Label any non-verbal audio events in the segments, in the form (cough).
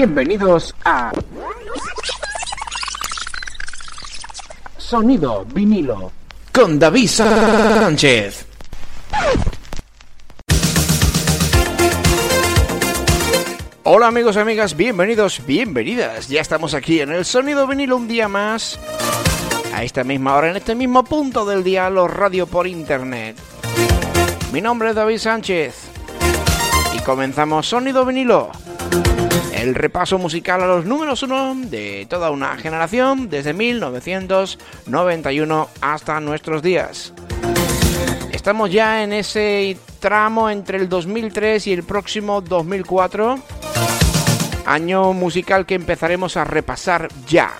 Bienvenidos a Sonido vinilo con David Sánchez. Hola amigos y amigas, bienvenidos, bienvenidas. Ya estamos aquí en el Sonido vinilo un día más. A esta misma hora, en este mismo punto del día, los radio por internet. Mi nombre es David Sánchez. Y comenzamos Sonido vinilo el repaso musical a los números uno de toda una generación desde 1991 hasta nuestros días. Estamos ya en ese tramo entre el 2003 y el próximo 2004, año musical que empezaremos a repasar ya.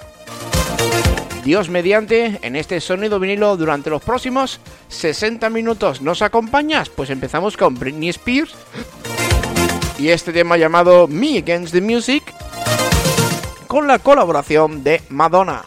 Dios mediante, en este sonido vinilo durante los próximos 60 minutos. ¿Nos acompañas? Pues empezamos con Britney Spears y este tema llamado Me Against the Music con la colaboración de Madonna.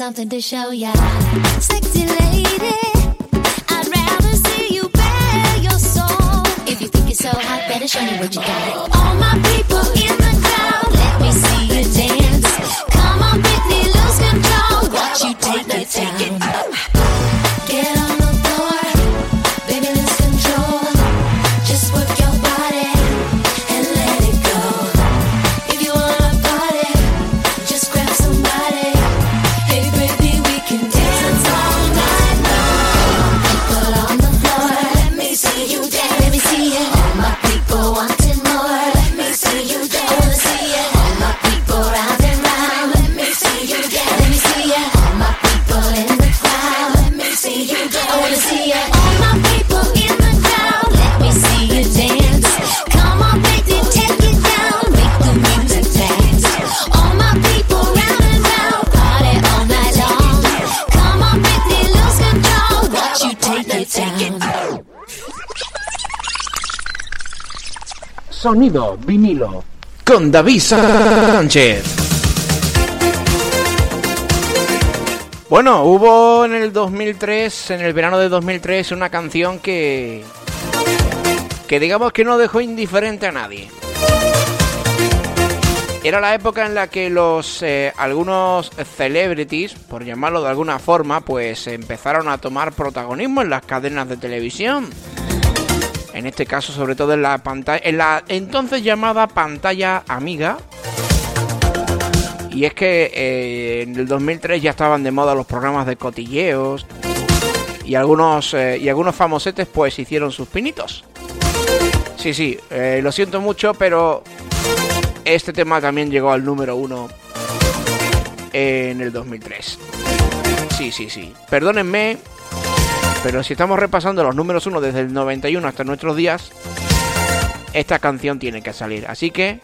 Something to show ya. Sexy lady, I'd rather see you bare your soul. If you think you're so hot, better show me what you got. Sonido vinilo. Con David Sánchez. Bueno, hubo en el 2003, en el verano de 2003, una canción que. que digamos que no dejó indiferente a nadie. Era la época en la que los eh, algunos celebrities, por llamarlo de alguna forma, pues empezaron a tomar protagonismo en las cadenas de televisión. En este caso, sobre todo en la pantalla, en la entonces llamada pantalla amiga. Y es que eh, en el 2003 ya estaban de moda los programas de cotilleos y algunos eh, y algunos famosetes pues hicieron sus pinitos. Sí, sí, eh, lo siento mucho, pero este tema también llegó al número uno en el 2003. Sí, sí, sí. Perdónenme, pero si estamos repasando los números uno desde el 91 hasta nuestros días, esta canción tiene que salir. Así que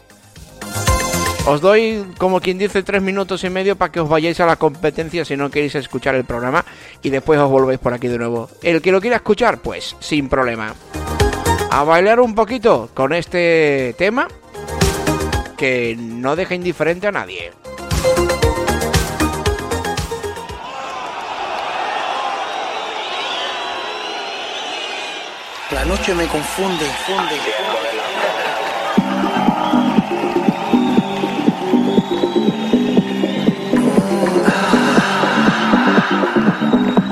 os doy, como quien dice, tres minutos y medio para que os vayáis a la competencia si no queréis escuchar el programa y después os volvéis por aquí de nuevo. El que lo quiera escuchar, pues sin problema. A bailar un poquito con este tema que no deja indiferente a nadie. La noche me confunde, funde.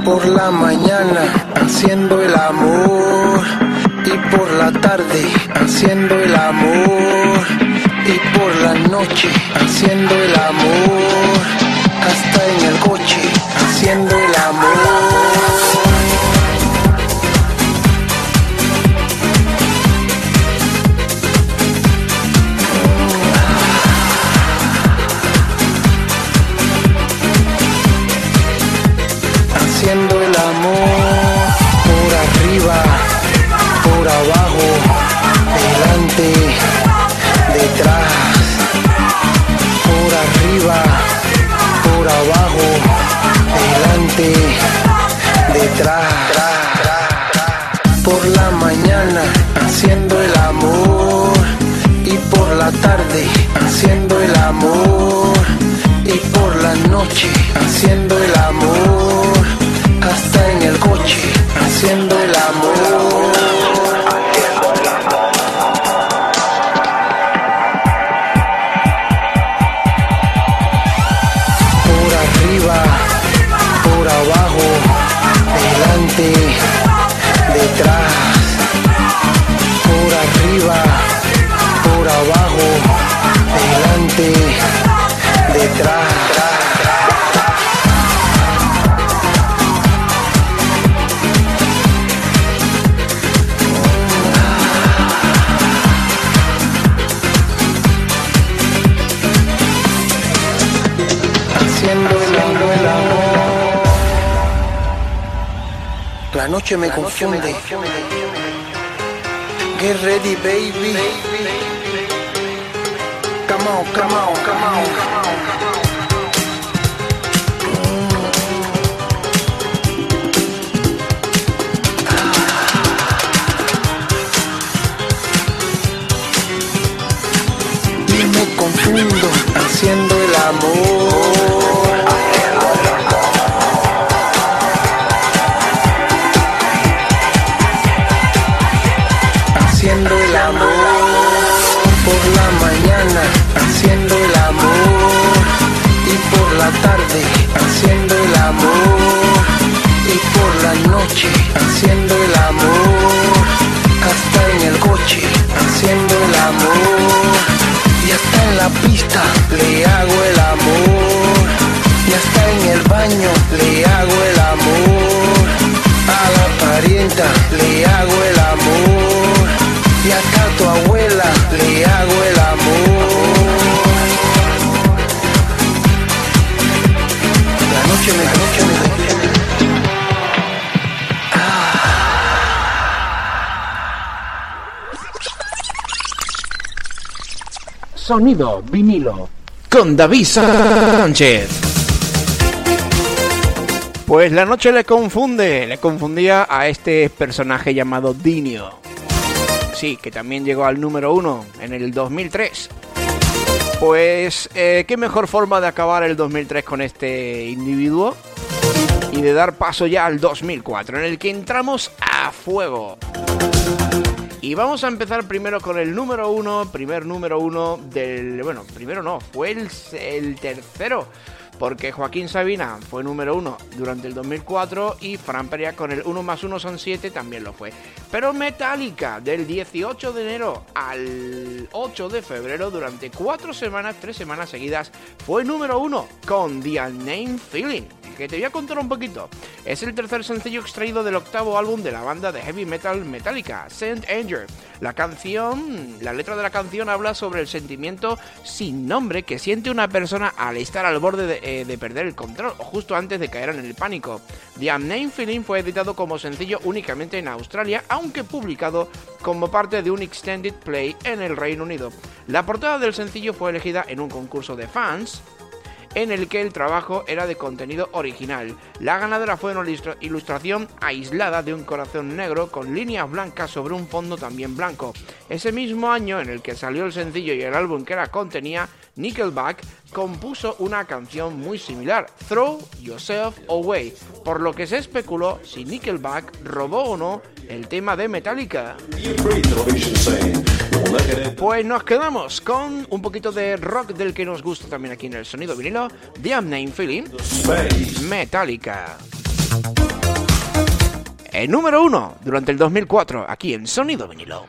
Por la mañana haciendo el amor. Y por la tarde haciendo el amor. Y por la noche haciendo el amor confunde. Get ready, baby. Come on, come on, come on. Y me confundo haciendo el amor. Sonido vinilo. Con David Sánchez. Pues la noche le confunde, le confundía a este personaje llamado Dinio. Sí, que también llegó al número uno en el 2003. Pues, eh, qué mejor forma de acabar el 2003 con este individuo y de dar paso ya al 2004, en el que entramos a fuego. Y vamos a empezar primero con el número uno, primer número uno del... Bueno, primero no, fue el, el tercero porque Joaquín Sabina fue número uno durante el 2004 y Fran Perea con el 1 más 1 son 7 también lo fue. Pero Metallica del 18 de enero al 8 de febrero durante 4 semanas, 3 semanas seguidas fue número uno con The Unnamed Feeling que te voy a contar un poquito. Es el tercer sencillo extraído del octavo álbum de la banda de heavy metal Metallica, Saint Anger. La canción, la letra de la canción habla sobre el sentimiento sin nombre que siente una persona al estar al borde de, eh, de perder el control o justo antes de caer en el pánico. The Unnamed Feeling fue editado como sencillo únicamente en Australia, aunque publicado como parte de un extended play en el Reino Unido. La portada del sencillo fue elegida en un concurso de fans en el que el trabajo era de contenido original. La ganadora fue una ilustración aislada de un corazón negro con líneas blancas sobre un fondo también blanco. Ese mismo año en el que salió el sencillo y el álbum que la contenía, Nickelback compuso una canción muy similar, Throw Yourself Away, por lo que se especuló si Nickelback robó o no el tema de Metallica. Pues nos quedamos con un poquito de rock del que nos gusta también aquí en el sonido vinilo, The Unnamed Feeling, Metallica. El número uno durante el 2004 aquí en Sonido Vinilo.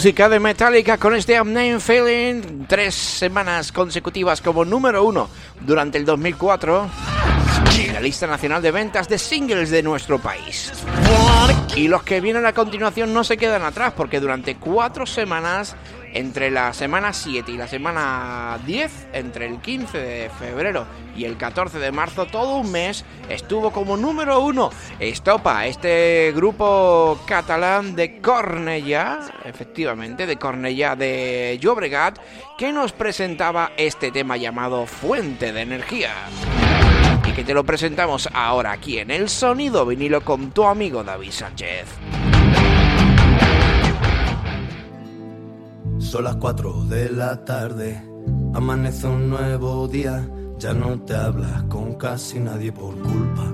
Música de Metallica con este Unnamed Feeling, tres semanas consecutivas como número uno durante el 2004 en la lista nacional de ventas de singles de nuestro país. Y los que vienen a continuación no se quedan atrás porque durante cuatro semanas entre la semana 7 y la semana 10, entre el 15 de febrero y el 14 de marzo, todo un mes estuvo como número uno Estopa, este grupo catalán de Cornellà, efectivamente, de Cornellà de Llobregat, que nos presentaba este tema llamado Fuente de Energía. Y que te lo presentamos ahora aquí en El Sonido Vinilo con tu amigo David Sánchez. Son las 4 de la tarde, amanece un nuevo día, ya no te hablas con casi nadie por culpa.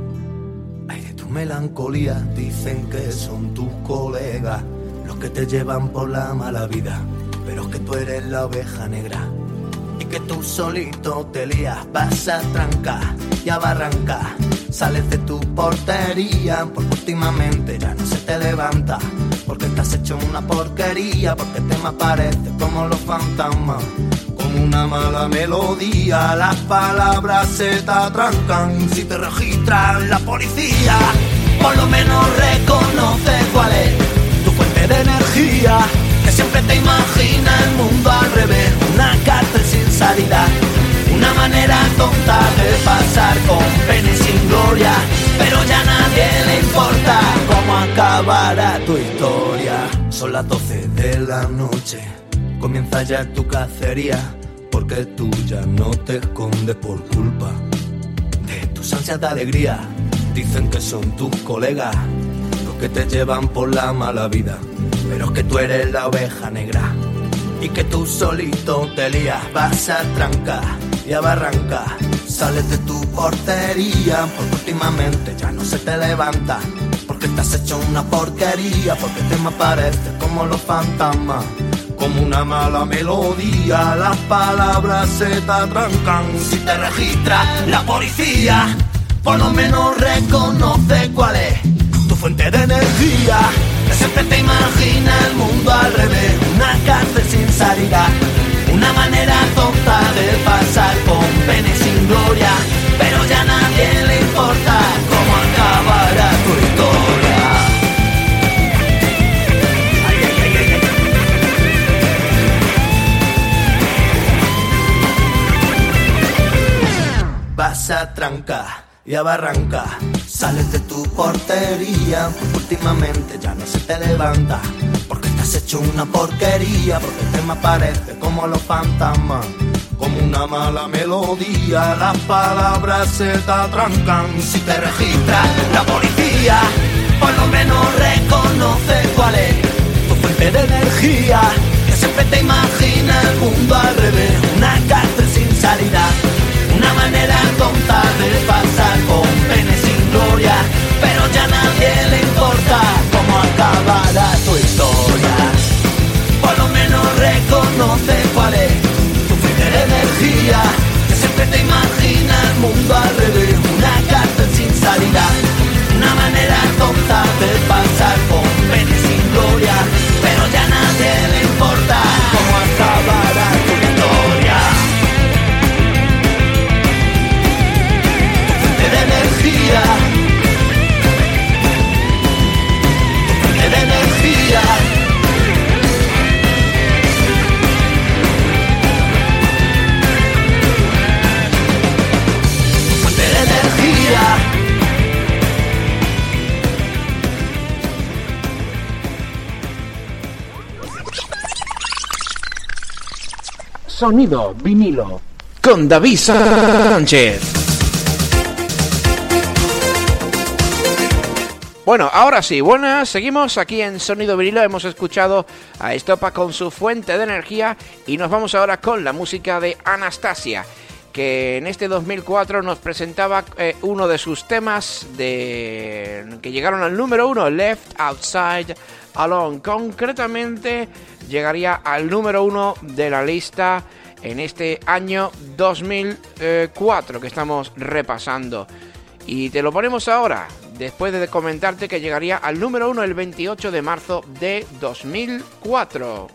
Ay, de tu melancolía. Dicen que son tus colegas los que te llevan por la mala vida, pero es que tú eres la oveja negra. Y que tú solito te lías, vas a trancar y a barrancar. Sales de tu portería porque últimamente ya no se te levanta. Porque estás hecho una porquería, porque te me aparece como los fantasmas. Como una mala melodía, las palabras se te atrancan. Si te registran la policía, por lo menos reconoce cuál es tu fuente de energía. Que siempre te imagina el mundo al revés, una cárcel sin salida. Manera tonta de pasar con pena sin gloria, pero ya nadie le importa cómo acabará tu historia. Son las 12 de la noche, comienza ya tu cacería, porque tú ya no te escondes por culpa de tus ansias de alegría. Dicen que son tus colegas los que te llevan por la mala vida, pero es que tú eres la oveja negra y que tú solito te lías, vas a trancar y a barrancar. Sales de tu portería porque últimamente ya no se te levanta. Porque estás hecho una porquería, porque te me apareces como los fantasmas. Como una mala melodía, las palabras se te atrancan. Si te registra la policía, por lo menos reconoce cuál es tu fuente de energía. Que siempre te imagina el mundo al revés, una cárcel sin salida, una manera tonta de pasar con pena y sin gloria, pero ya nadie le importa cómo acabará tu historia. Ay, a trancar y a barrancar. Sales de tu portería, últimamente ya no se te levanta. Porque estás hecho una porquería, porque te me aparece como los fantasmas. Como una mala melodía, las palabras se te atrancan. Si te registra la policía, por lo menos reconoce cuál es tu fuente de energía. Que siempre te imagina el mundo al revés, una cárcel sin salida. Una manera tonta de pasar ya a nadie le importa cómo acabará tu historia. Por lo menos reconoce cuál es tu de energía, que siempre te imagina el mundo Sonido vinilo. Con David Sánchez. Bueno, ahora sí, buenas, seguimos aquí en Sonido Vinilo, hemos escuchado a Estopa con su fuente de energía y nos vamos ahora con la música de Anastasia, que en este 2004 nos presentaba eh, uno de sus temas de que llegaron al número uno, Left Outside Alone. Concretamente llegaría al número uno de la lista en este año 2004 que estamos repasando. Y te lo ponemos ahora, después de comentarte que llegaría al número uno el 28 de marzo de 2004.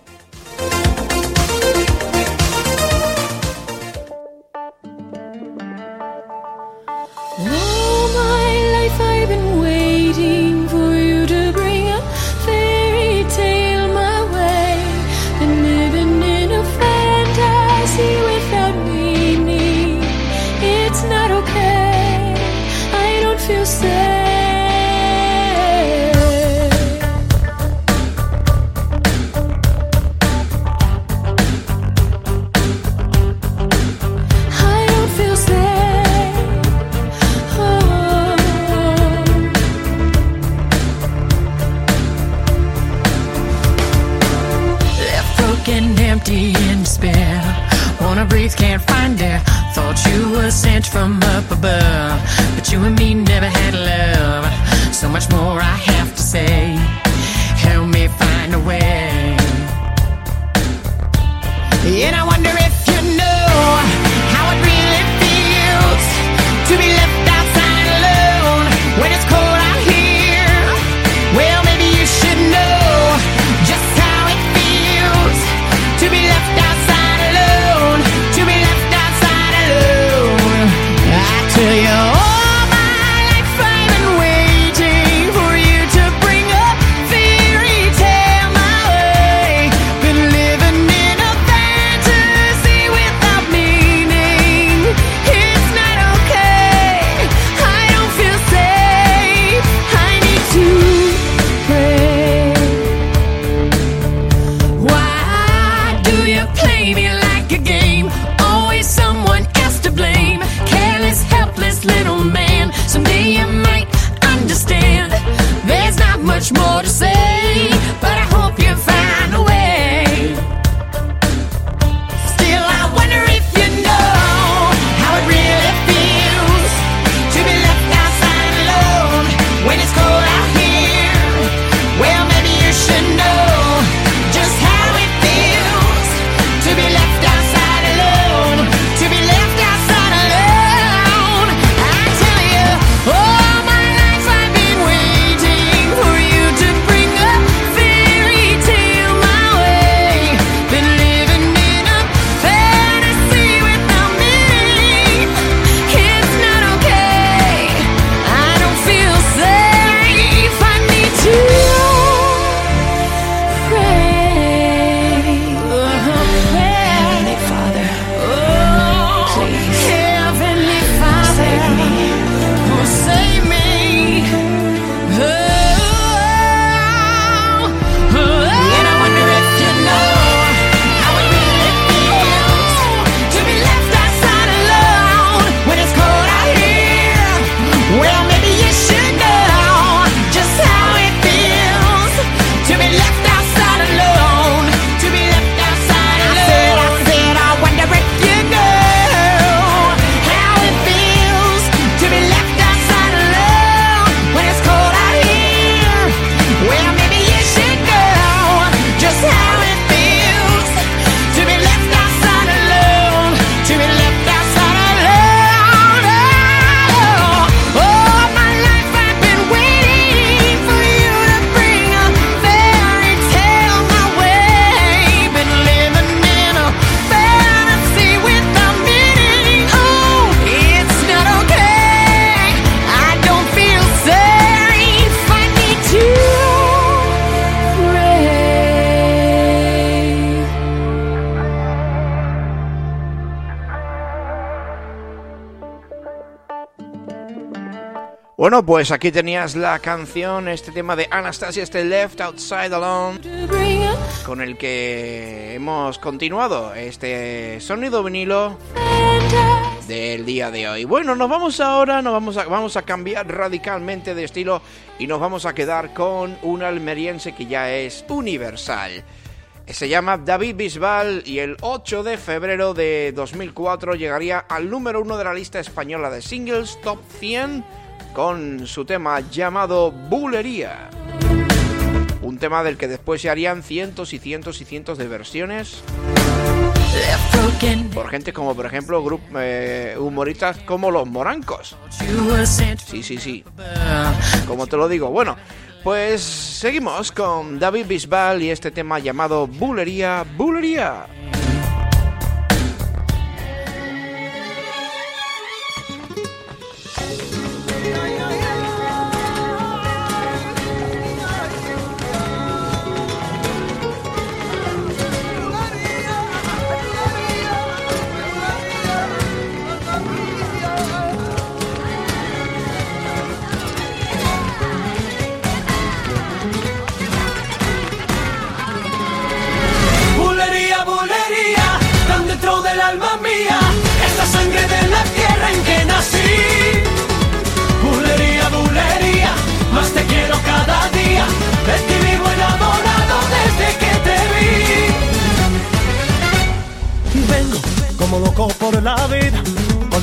say, but I hope you. Bueno, pues aquí tenías la canción, este tema de Anastasia, este Left Outside Alone, con el que hemos continuado este sonido vinilo del día de hoy. Bueno, nos vamos ahora, nos vamos a, vamos a cambiar radicalmente de estilo y nos vamos a quedar con un almeriense que ya es universal. Se llama David Bisbal y el 8 de febrero de 2004 llegaría al número uno de la lista española de singles Top 100 con su tema llamado Bulería. Un tema del que después se harían cientos y cientos y cientos de versiones por gente como por ejemplo grup, eh, humoristas como los morancos. Sí, sí, sí. Como te lo digo, bueno, pues seguimos con David Bisbal y este tema llamado Bulería, Bulería.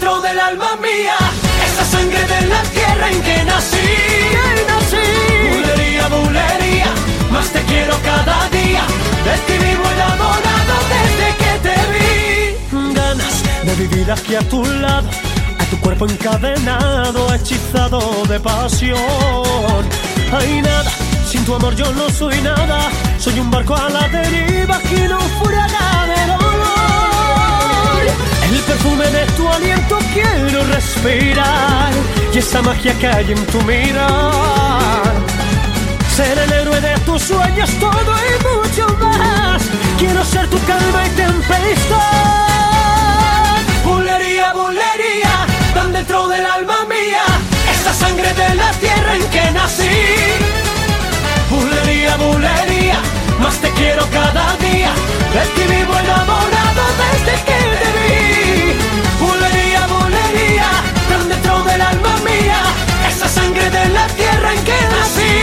dentro del alma mía, esa sangre de la tierra en que nací. Bulería, bulería, más te quiero cada día, de ti vivo enamorado desde que te vi. Ganas de vivir aquí a tu lado, a tu cuerpo encadenado, hechizado de pasión. Hay nada, sin tu amor yo no soy nada, soy un barco a la deriva que no fuera dolor. El perfume de tu aliento quiero respirar y esa magia que hay en tu mirar. Ser el héroe de tus sueños, todo y mucho más. Quiero ser tu calma y tempestad. Bulería, bulería, tan dentro del alma mía, esa sangre de la tierra en que nací. Bulería, bulería, más te quiero cada día, de ti vivo enamorado desde que te vi. En que nací.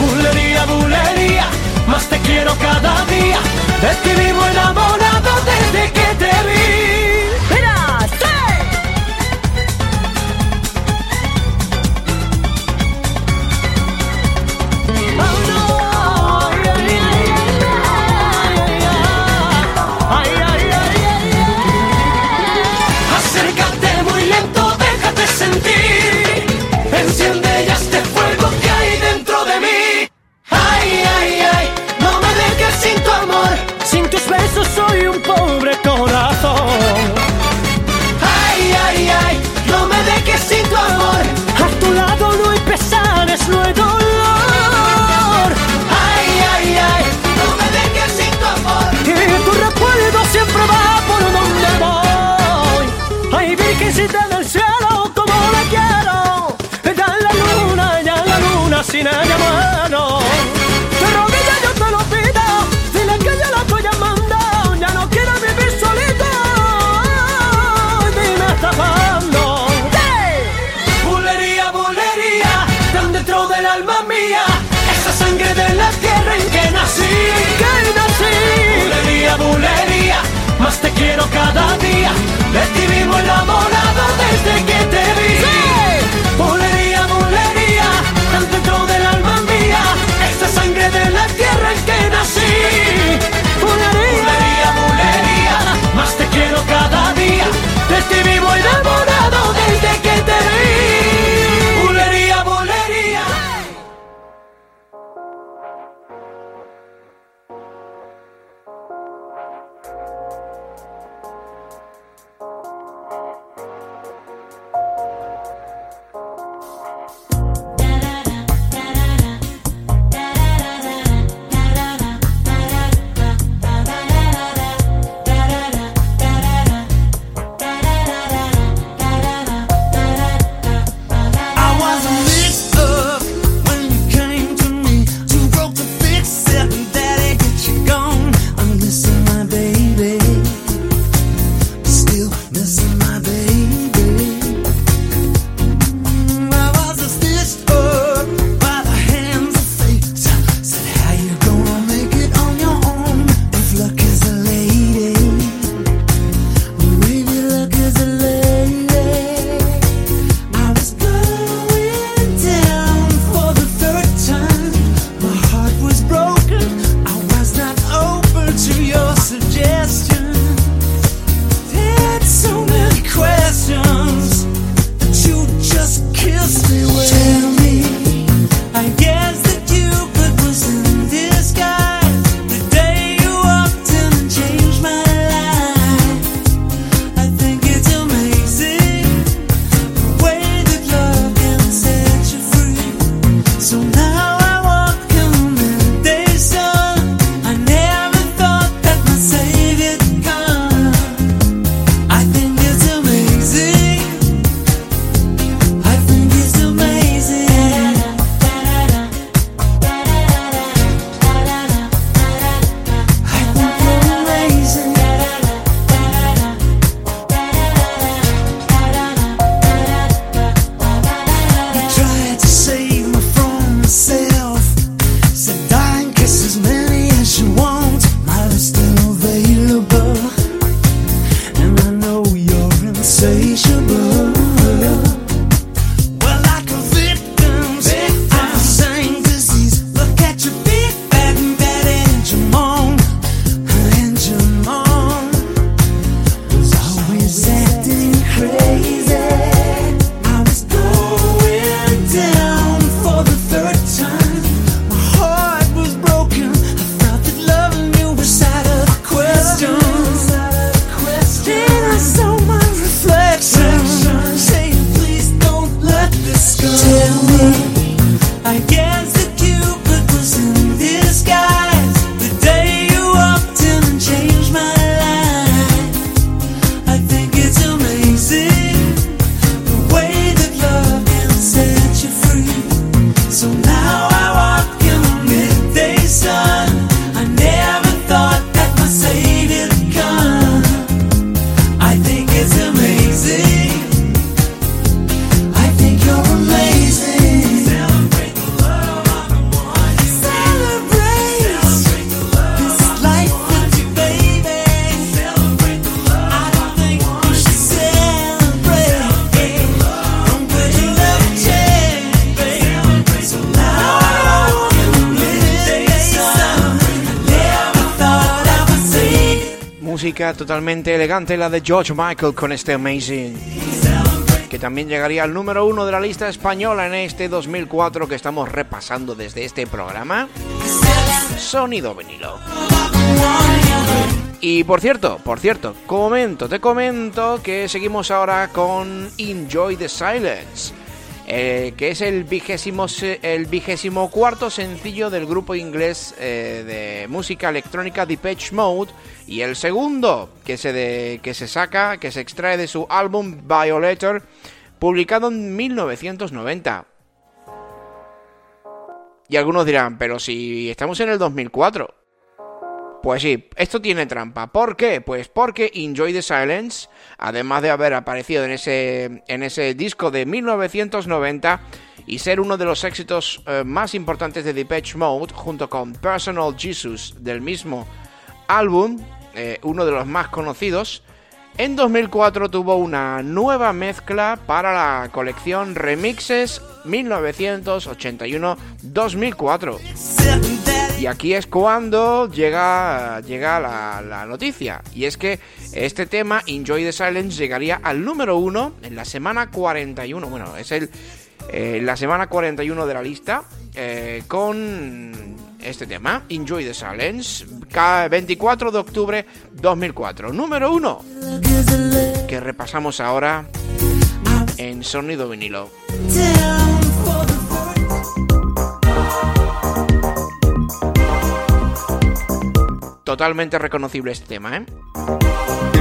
Bulería, bulería, más te quiero cada día, de ti vivo enamorado sin tu amor. A tu lado no hay pesares, no hay dolor. Ay, ay, ay, no me dejes sin tu amor. Y tu recuerdo siempre va por donde voy. Ay, virgencita del cielo, como la quiero. Es la luna, es la luna, sin ella muero. Más te quiero cada día. De ti vivo enamorado desde que te vi. Bulería, totalmente elegante, la de George Michael con este Amazing, que también llegaría al número uno de la lista española en este 2004 que estamos repasando desde este programa. Sonido vinilo. Y por cierto, por cierto, comento, te comento que seguimos ahora con Enjoy the Silence, eh, que es el vigésimo, el vigésimo cuarto sencillo del grupo inglés eh, de música electrónica Depeche Mode y el segundo que se, que se saca, que se extrae de su álbum Violator, publicado en 1990. Y algunos dirán, pero si estamos en el 2004. Pues sí, esto tiene trampa. ¿Por qué? Pues porque Enjoy the Silence, además de haber aparecido en ese, en ese disco de 1990 y ser uno de los éxitos eh, más importantes de Depeche Mode, junto con Personal Jesus del mismo álbum, eh, uno de los más conocidos, en 2004 tuvo una nueva mezcla para la colección Remixes 1981-2004. Y aquí es cuando llega, llega la, noticia. Y es que este tema, Enjoy the Silence, llegaría al número uno en la semana 41. Bueno, es el, eh, la semana 41 de la lista. eh, con este tema, Enjoy the Silence, ca- 24 de octubre 2004. Número uno. Que repasamos ahora en sonido vinilo. Totalmente reconocible este tema, ¿eh?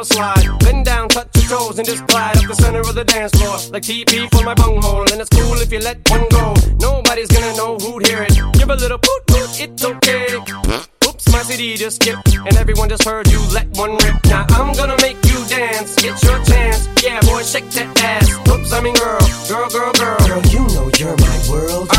Little slide. Bend down, touch your toes, and just glide up the center of the dance floor. Like TP for my bunghole. And it's cool if you let one go. Nobody's gonna know who'd hear it. Give a little poot poot, it's okay. Oops, my CD just skipped, and everyone just heard you let one rip. Now I'm gonna make you dance, it's your chance. Yeah, boy, shake that ass. Oops, I mean girl, girl, girl, girl. Girl, you know you're my world.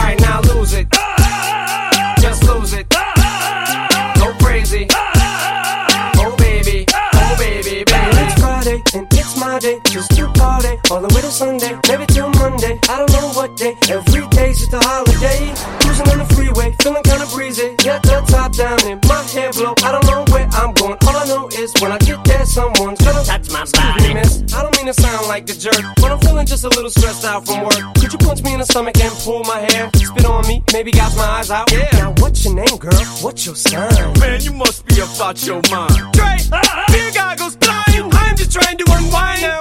All the way to Sunday, maybe till Monday. I don't know what day. Every day's just a holiday. Cruising on the freeway, feeling kinda breezy. Got the top down and my hair blow. I don't know where I'm going. All I know is when I get there, someone's gonna touch my body. Miss, I don't mean to sound like a jerk, but I'm feeling just a little stressed out from work. Could you punch me in the stomach and pull my hair? Spit on me, maybe gouge my eyes out. Yeah. Now what's your name, girl? What's your sign? Man, you must be about your mind. Dre, (laughs) beer goggles blind. I'm just trying to unwind. Now I'm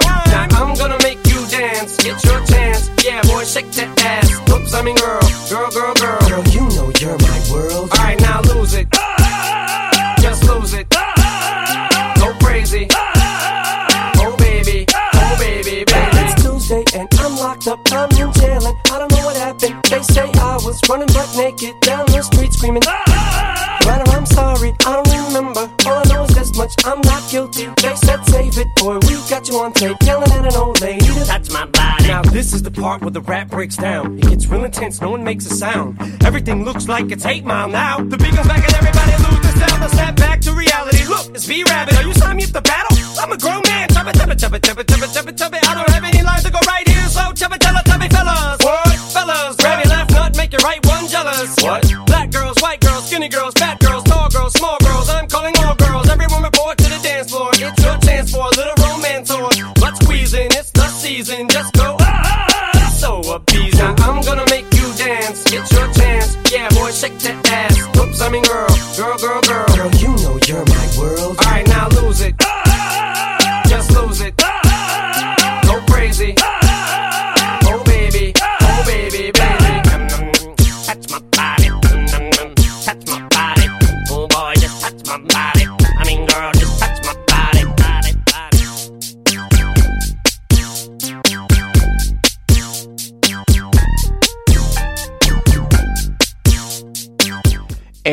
gonna make Get your chance. Yeah, boy, shake that ass. Oops, I mean girl, girl, girl, girl. Girl, you know you're my world. All right, now lose it. Just lose it. Go crazy. Oh baby, oh baby, baby. It's Tuesday and I'm locked up. I'm in jail and I don't know what happened. They say I was running butt naked down the street screaming. Right or I'm sorry, I don't remember. All I know is this much, I'm not guilty. They said save it, boy, we got you on tape. Yelling at an old lady this is the part where the rap breaks down. It gets real intense, no one makes a sound. Everything looks like it's 8 Mile now. The beat goes back and everybody loses sound. Let's snap back to reality. Look, it's B-Rabbit. Are you signing me up to battle? I'm a grown man. Chubba, chubba, chubba, chubba, chubba, chubba, chubba. I don't have any lines to go right here, so chubba, chubba, chubby fellas. What? Fellas, grab your left nut, make your right one jealous. What? Black girls, white girls, skinny girls, fat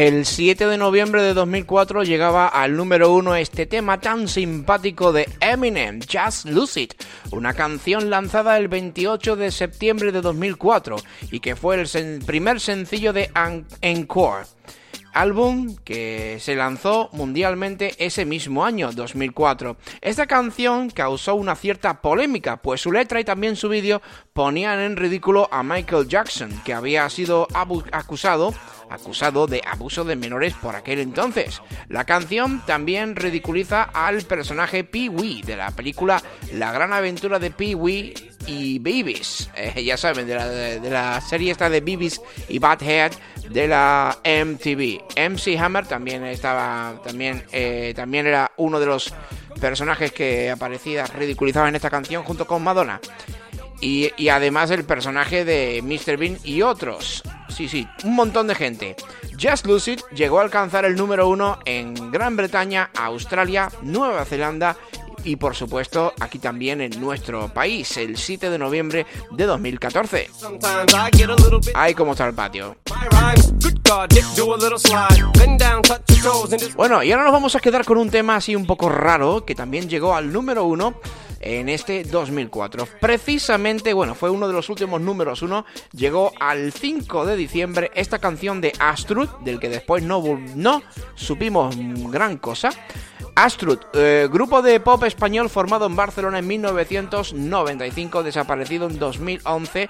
El 7 de noviembre de 2004 llegaba al número uno este tema tan simpático de Eminem, Just Lose It, una canción lanzada el 28 de septiembre de 2004 y que fue el primer sencillo de En- Encore álbum que se lanzó mundialmente ese mismo año, 2004. Esta canción causó una cierta polémica, pues su letra y también su vídeo ponían en ridículo a Michael Jackson, que había sido acusado acusado de abuso de menores por aquel entonces. La canción también ridiculiza al personaje Pee-wee de la película La gran aventura de Pee-wee y Beavis. Eh, ya saben, de la, de la serie esta de Beavis y Butthead de la MTV. MC Hammer también estaba, también, eh, también era uno de los personajes que aparecía ridiculizado en esta canción junto con Madonna. Y, y además el personaje de Mr. Bean y otros. Sí, sí, un montón de gente. Just It llegó a alcanzar el número uno en Gran Bretaña, Australia, Nueva Zelanda y por supuesto aquí también en nuestro país, el 7 de noviembre de 2014. Sometimes I get a little bit. Ahí como está el patio. Bueno, y ahora nos vamos a quedar con un tema así un poco raro que también llegó al número uno en este 2004. Precisamente, bueno, fue uno de los últimos números uno. Llegó al 5 de diciembre esta canción de Astrud, del que después no, supimos gran cosa. Astrud, eh, grupo de pop español formado en Barcelona en 1995, desaparecido en 2011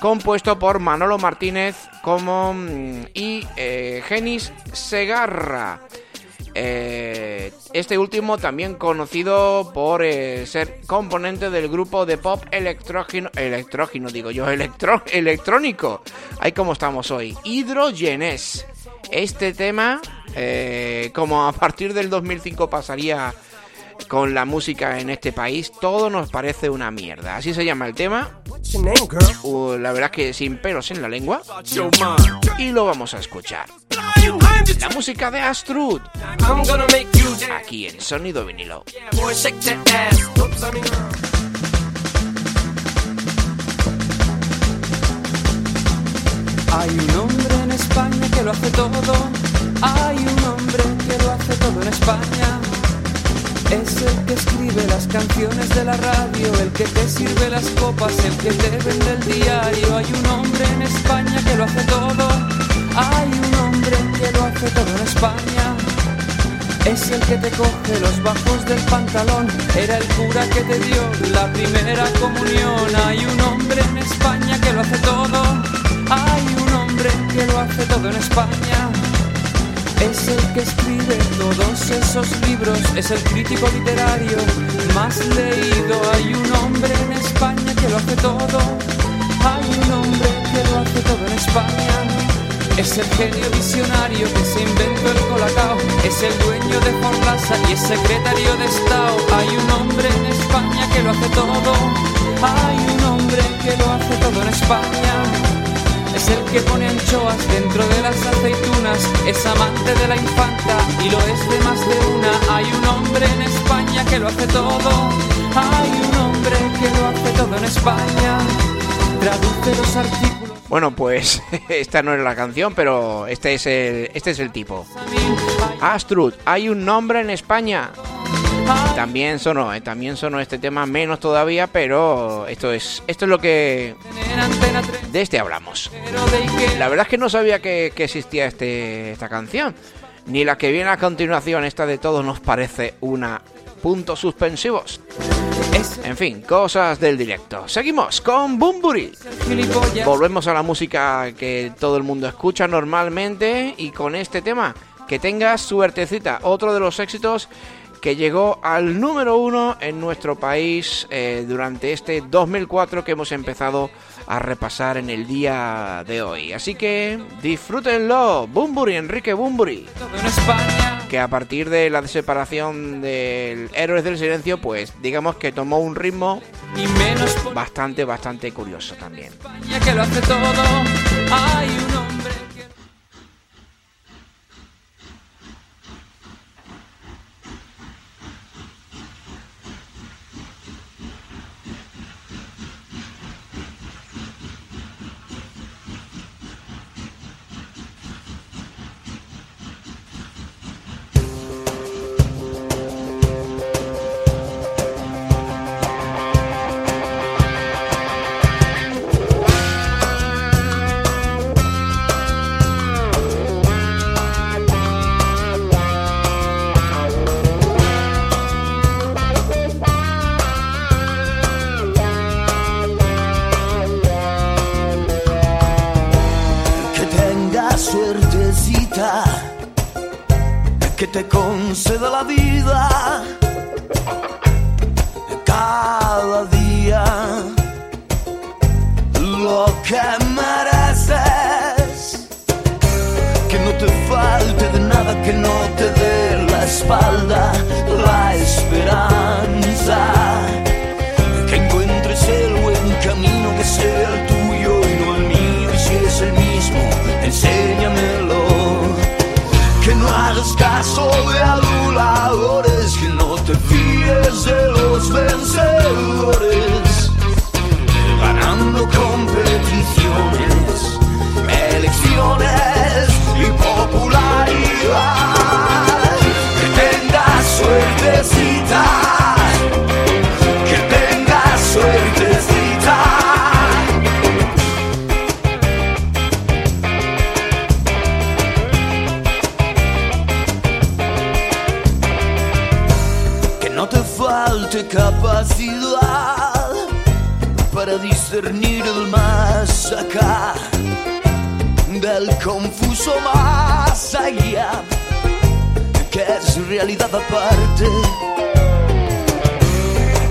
compuesto por Manolo Martínez como mm, y eh, Genis Segarra. Eh, este último también conocido por eh, ser componente del grupo de pop electrógeno, electrógeno digo yo, electro, electrónico. Ahí como estamos hoy. Hidrogenes. Este tema, eh, como a partir del 2005 pasaría con la música en este país, todo nos parece una mierda. Así se llama el tema. Uh, la verdad es que sin pelos en la lengua. Y lo vamos a escuchar. La música de Astrud, I'm gonna make you dance. aquí en Sonido Vinilo. Hay un hombre en España que lo hace todo. Hay un hombre que lo hace todo en España. Es el que escribe las canciones de la radio, el que te sirve las copas, el que te vende el diario. Hay un hombre en España que lo hace todo. Hay un hombre que lo hace todo en España. Es el que te coge los bajos del pantalón. Era el cura que te dio la primera comunión. Hay un hombre en España que lo hace todo. Hay un hombre que lo hace todo en España. Es el que escribe todos esos libros. Es el crítico literario más leído. Hay un hombre en España que lo hace todo. Hay un hombre que lo hace todo en España. Es el genio visionario que se inventó el colacao. Es el dueño de Forlasa y es secretario de Estado. Hay un hombre en España que lo hace todo. Hay un hombre que lo hace todo en España. Es el que pone anchoas dentro de las aceitunas. Es amante de la infanta y lo es de más de una. Hay un hombre en España que lo hace todo. Hay un hombre que lo hace todo en España. Traduce los artículos. Bueno, pues (laughs) esta no es la canción, pero este es el, este es el tipo. Astrud, hay un nombre en España. También sonó, eh, también sonó este tema, menos todavía, pero esto es, esto es lo que en Antena 3, de este hablamos. La verdad es que no sabía que, que existía este, esta canción, ni la que viene a continuación. Esta de todos nos parece una puntos suspensivos. En fin, cosas del directo. Seguimos con Bumburi. Volvemos a la música que todo el mundo escucha normalmente y con este tema, que tengas suertecita, otro de los éxitos que llegó al número uno en nuestro país eh, durante este 2004 que hemos empezado a repasar en el día de hoy. Así que disfrútenlo, Bumburi, Enrique Bumburi, que a partir de la separación del Héroes del Silencio, pues digamos que tomó un ritmo bastante, bastante curioso también. España que lo hace todo. Hay te conceda la vida cada día lo que mereces. Que no te falte de nada, que no te dé la espalda, la esperanza. Del confuso más allá que es realidad aparte.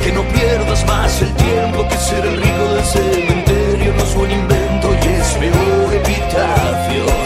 Que no pierdas más el tiempo que ser el rico del cementerio no es buen invento y es peor epitafio.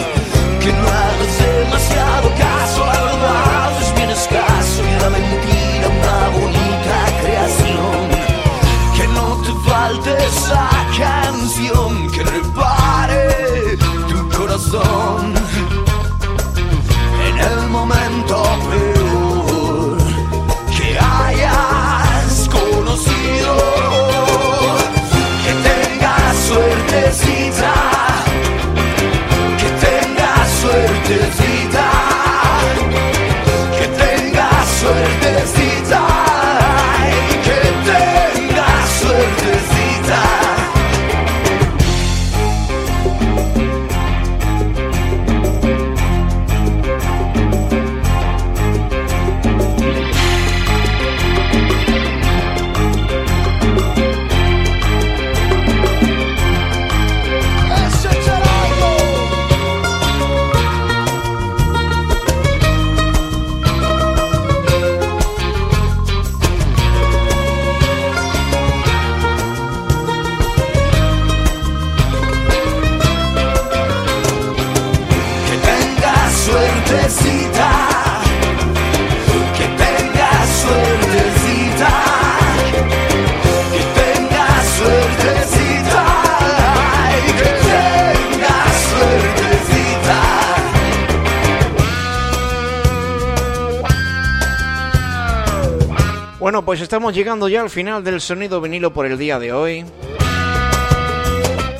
Estamos llegando ya al final del sonido vinilo por el día de hoy.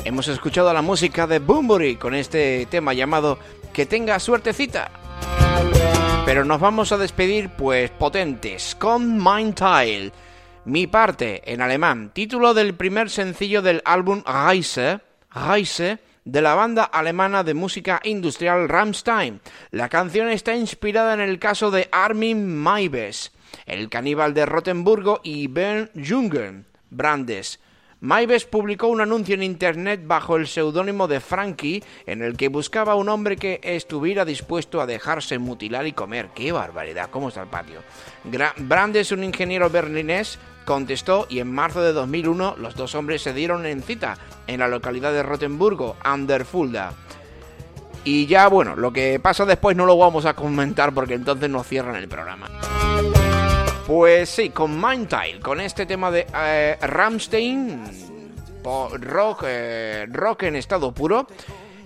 Hemos escuchado la música de Boombury con este tema llamado Que tenga suertecita. Pero nos vamos a despedir pues potentes con Mind Tile. Mi parte en alemán, título del primer sencillo del álbum Reise, Reise de la banda alemana de música industrial Rammstein. La canción está inspirada en el caso de Armin Maibes, el caníbal de Rotenburgo y Bernd Jungen Brandes. Maibes publicó un anuncio en internet bajo el seudónimo de Frankie en el que buscaba un hombre que estuviera dispuesto a dejarse mutilar y comer. ¡Qué barbaridad! ¿Cómo está el patio? Brandes, un ingeniero berlinés, contestó y en marzo de 2001 los dos hombres se dieron en cita en la localidad de Rotenburgo, Anderfulda. Y ya, bueno, lo que pasa después no lo vamos a comentar porque entonces nos cierran el programa. Pues sí, con Mindtile, con este tema de eh, Ramstein, rock, eh, rock en estado puro,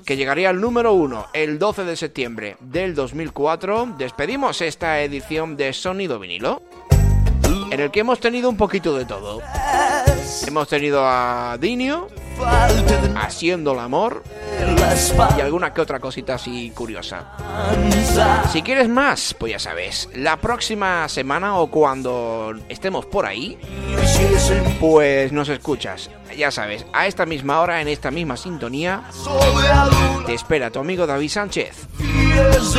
que llegaría al número uno el 12 de septiembre del 2004. Despedimos esta edición de Sonido Vinilo, en el que hemos tenido un poquito de todo. Hemos tenido a Dinio haciendo el amor y alguna que otra cosita así curiosa. Si quieres más, pues ya sabes, la próxima semana o cuando estemos por ahí, pues nos escuchas. Ya sabes, a esta misma hora, en esta misma sintonía, te espera tu amigo David Sánchez.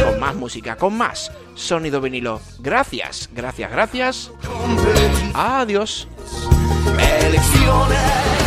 Con más música, con más sonido vinilo. Gracias, gracias, gracias. Adiós. Elecciones.